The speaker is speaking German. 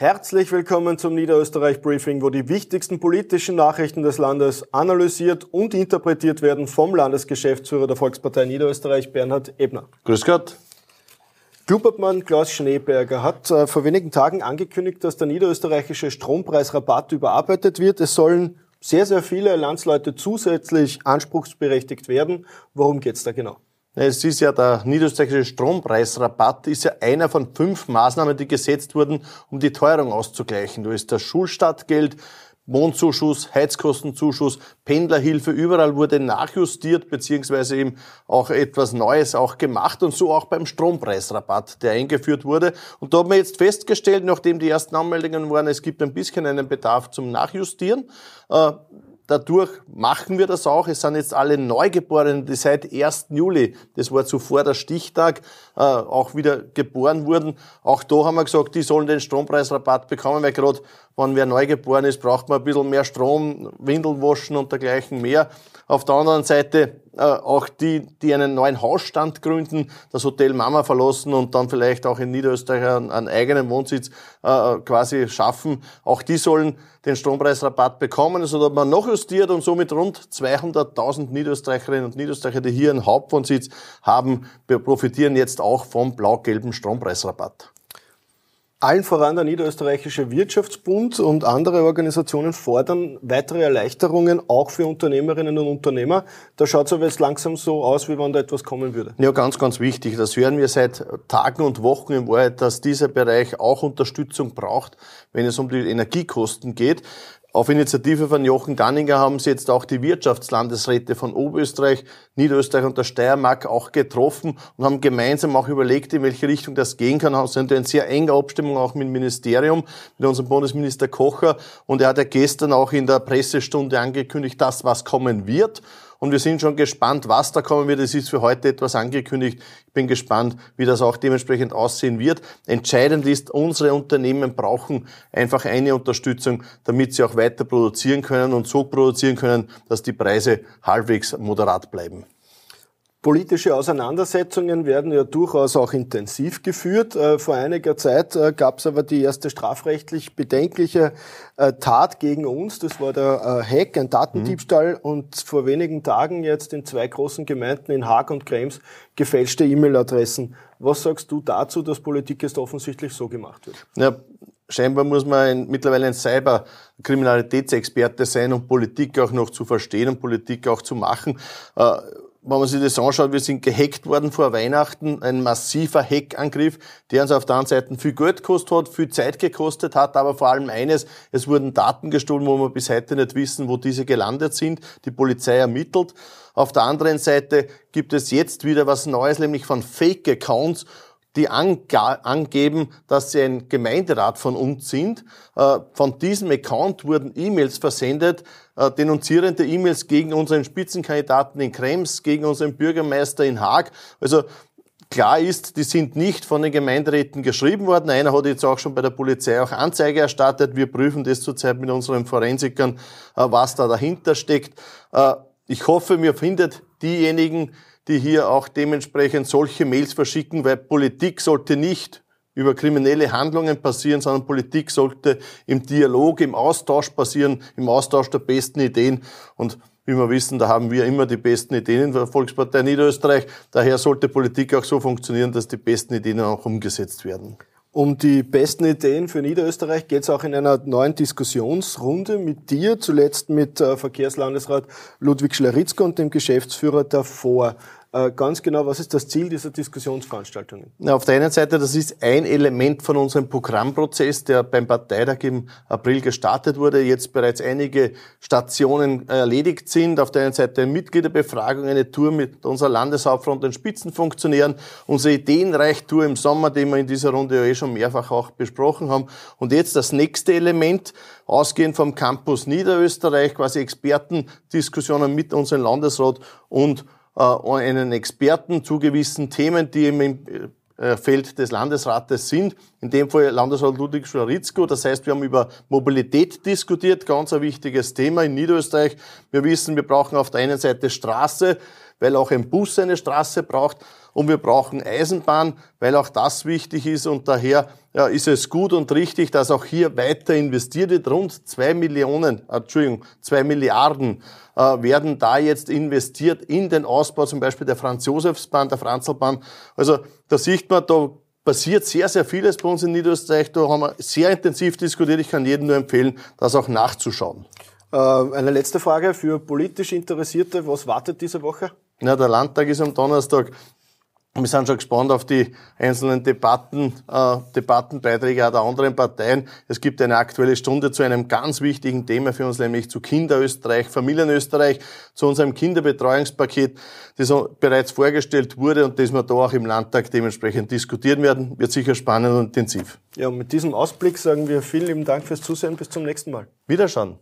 Herzlich willkommen zum Niederösterreich Briefing, wo die wichtigsten politischen Nachrichten des Landes analysiert und interpretiert werden vom Landesgeschäftsführer der Volkspartei Niederösterreich, Bernhard Ebner. Grüß Gott. Klubobmann Klaus Schneeberger hat äh, vor wenigen Tagen angekündigt, dass der niederösterreichische Strompreisrabatt überarbeitet wird. Es sollen sehr, sehr viele Landsleute zusätzlich anspruchsberechtigt werden. Worum geht's da genau? Es ist ja der niederösterreichische Strompreisrabatt, ist ja einer von fünf Maßnahmen, die gesetzt wurden, um die Teuerung auszugleichen. Da ist das Schulstartgeld, Wohnzuschuss, Heizkostenzuschuss, Pendlerhilfe, überall wurde nachjustiert, beziehungsweise eben auch etwas Neues auch gemacht und so auch beim Strompreisrabatt, der eingeführt wurde. Und da haben wir jetzt festgestellt, nachdem die ersten Anmeldungen waren, es gibt ein bisschen einen Bedarf zum Nachjustieren. Dadurch machen wir das auch. Es sind jetzt alle Neugeborenen, die seit 1. Juli, das war zuvor der Stichtag, äh, auch wieder geboren wurden. Auch da haben wir gesagt, die sollen den Strompreisrabatt bekommen, weil gerade wenn wer neugeboren ist, braucht man ein bisschen mehr Strom, Windeln waschen und dergleichen mehr. Auf der anderen Seite auch die, die einen neuen Hausstand gründen, das Hotel Mama verlassen und dann vielleicht auch in Niederösterreich einen, einen eigenen Wohnsitz äh, quasi schaffen. Auch die sollen den Strompreisrabatt bekommen. Das hat man noch justiert und somit rund 200.000 Niederösterreicherinnen und Niederösterreicher, die hier einen Hauptwohnsitz haben, profitieren jetzt auch vom blau-gelben Strompreisrabatt. Allen voran der Niederösterreichische Wirtschaftsbund und andere Organisationen fordern weitere Erleichterungen auch für Unternehmerinnen und Unternehmer. Da schaut es aber jetzt langsam so aus, wie wenn da etwas kommen würde. Ja, ganz, ganz wichtig. Das hören wir seit Tagen und Wochen in Wahrheit, dass dieser Bereich auch Unterstützung braucht, wenn es um die Energiekosten geht. Auf Initiative von Jochen Ganninger haben sie jetzt auch die Wirtschaftslandesräte von Oberösterreich, Niederösterreich und der Steiermark auch getroffen und haben gemeinsam auch überlegt, in welche Richtung das gehen kann. Sie sind in sehr enger Abstimmung auch mit dem Ministerium, mit unserem Bundesminister Kocher. Und er hat ja gestern auch in der Pressestunde angekündigt, dass was kommen wird. Und wir sind schon gespannt, was da kommen wird. Es ist für heute etwas angekündigt. Ich bin gespannt, wie das auch dementsprechend aussehen wird. Entscheidend ist, unsere Unternehmen brauchen einfach eine Unterstützung, damit sie auch weiter produzieren können und so produzieren können, dass die Preise halbwegs moderat bleiben. Politische Auseinandersetzungen werden ja durchaus auch intensiv geführt. Äh, vor einiger Zeit äh, gab es aber die erste strafrechtlich bedenkliche äh, Tat gegen uns. Das war der Hack, ein Datendiebstahl. Mhm. Und vor wenigen Tagen jetzt in zwei großen Gemeinden in Haag und Krems gefälschte E-Mail-Adressen. Was sagst du dazu, dass Politik jetzt offensichtlich so gemacht wird? Ja, scheinbar muss man ein, mittlerweile ein Cyber-Kriminalitätsexperte sein, um Politik auch noch zu verstehen und Politik auch zu machen wenn man sich das anschaut, wir sind gehackt worden vor Weihnachten, ein massiver Hackangriff, der uns auf der anderen Seite viel Geld gekostet hat, viel Zeit gekostet hat, aber vor allem eines, es wurden Daten gestohlen, wo wir bis heute nicht wissen, wo diese gelandet sind. Die Polizei ermittelt. Auf der anderen Seite gibt es jetzt wieder was Neues, nämlich von Fake-Accounts, die angeben, dass sie ein Gemeinderat von uns sind. Äh, von diesem Account wurden E-Mails versendet, äh, denunzierende E-Mails gegen unseren Spitzenkandidaten in Krems, gegen unseren Bürgermeister in Haag. Also Klar ist, die sind nicht von den Gemeinderäten geschrieben worden. Einer hat jetzt auch schon bei der Polizei auch Anzeige erstattet. Wir prüfen das zurzeit mit unseren Forensikern, äh, was da dahinter steckt. Ich hoffe, mir findet diejenigen, die hier auch dementsprechend solche Mails verschicken, weil Politik sollte nicht über kriminelle Handlungen passieren, sondern Politik sollte im Dialog, im Austausch passieren, im Austausch der besten Ideen. Und wie wir wissen, da haben wir immer die besten Ideen in der Volkspartei Niederösterreich. Daher sollte Politik auch so funktionieren, dass die besten Ideen auch umgesetzt werden. Um die besten Ideen für Niederösterreich geht es auch in einer neuen Diskussionsrunde mit dir, zuletzt mit äh, Verkehrslandesrat Ludwig Schlaritzko und dem Geschäftsführer davor. Äh, ganz genau, was ist das Ziel dieser Diskussionsveranstaltungen? Na, auf der einen Seite, das ist ein Element von unserem Programmprozess, der beim Parteitag im April gestartet wurde, jetzt bereits einige Stationen erledigt sind. Auf der einen Seite eine Mitgliederbefragung, eine Tour mit unserer Landeshauptfront den Spitzenfunktionären, unsere Ideenreichtour im Sommer, die wir in dieser Runde ja eh schon mehrfach auch besprochen haben. Und jetzt das nächste Element, ausgehend vom Campus Niederösterreich, quasi Expertendiskussionen mit unserem Landesrat und einen Experten zu gewissen Themen, die im äh, Feld des Landesrates sind. In dem Fall Landesrat Ludwig Schlaritzko. Das heißt, wir haben über Mobilität diskutiert, ganz ein wichtiges Thema in Niederösterreich. Wir wissen, wir brauchen auf der einen Seite Straße, weil auch ein Bus eine Straße braucht und wir brauchen Eisenbahn, weil auch das wichtig ist und daher ja, ist es gut und richtig, dass auch hier weiter investiert wird. Rund zwei Millionen, äh, Entschuldigung, zwei Milliarden äh, werden da jetzt investiert in den Ausbau zum Beispiel der Franz-Josefs-Bahn, der Franzlbahn. Also da sieht man, da passiert sehr, sehr vieles bei uns in Niederösterreich. Da haben wir sehr intensiv diskutiert. Ich kann jedem nur empfehlen, das auch nachzuschauen. Äh, eine letzte Frage für politisch Interessierte. Was wartet diese Woche? Na, der Landtag ist am Donnerstag. Wir sind schon gespannt auf die einzelnen Debatten, äh, Debattenbeiträge auch der anderen Parteien. Es gibt eine aktuelle Stunde zu einem ganz wichtigen Thema für uns, nämlich zu Kinderösterreich, Familienösterreich, zu unserem Kinderbetreuungspaket, das bereits vorgestellt wurde und das wir da auch im Landtag dementsprechend diskutieren werden. Wird sicher spannend und intensiv. Ja, und mit diesem Ausblick sagen wir vielen lieben Dank fürs Zusehen. Bis zum nächsten Mal. Wiederschauen.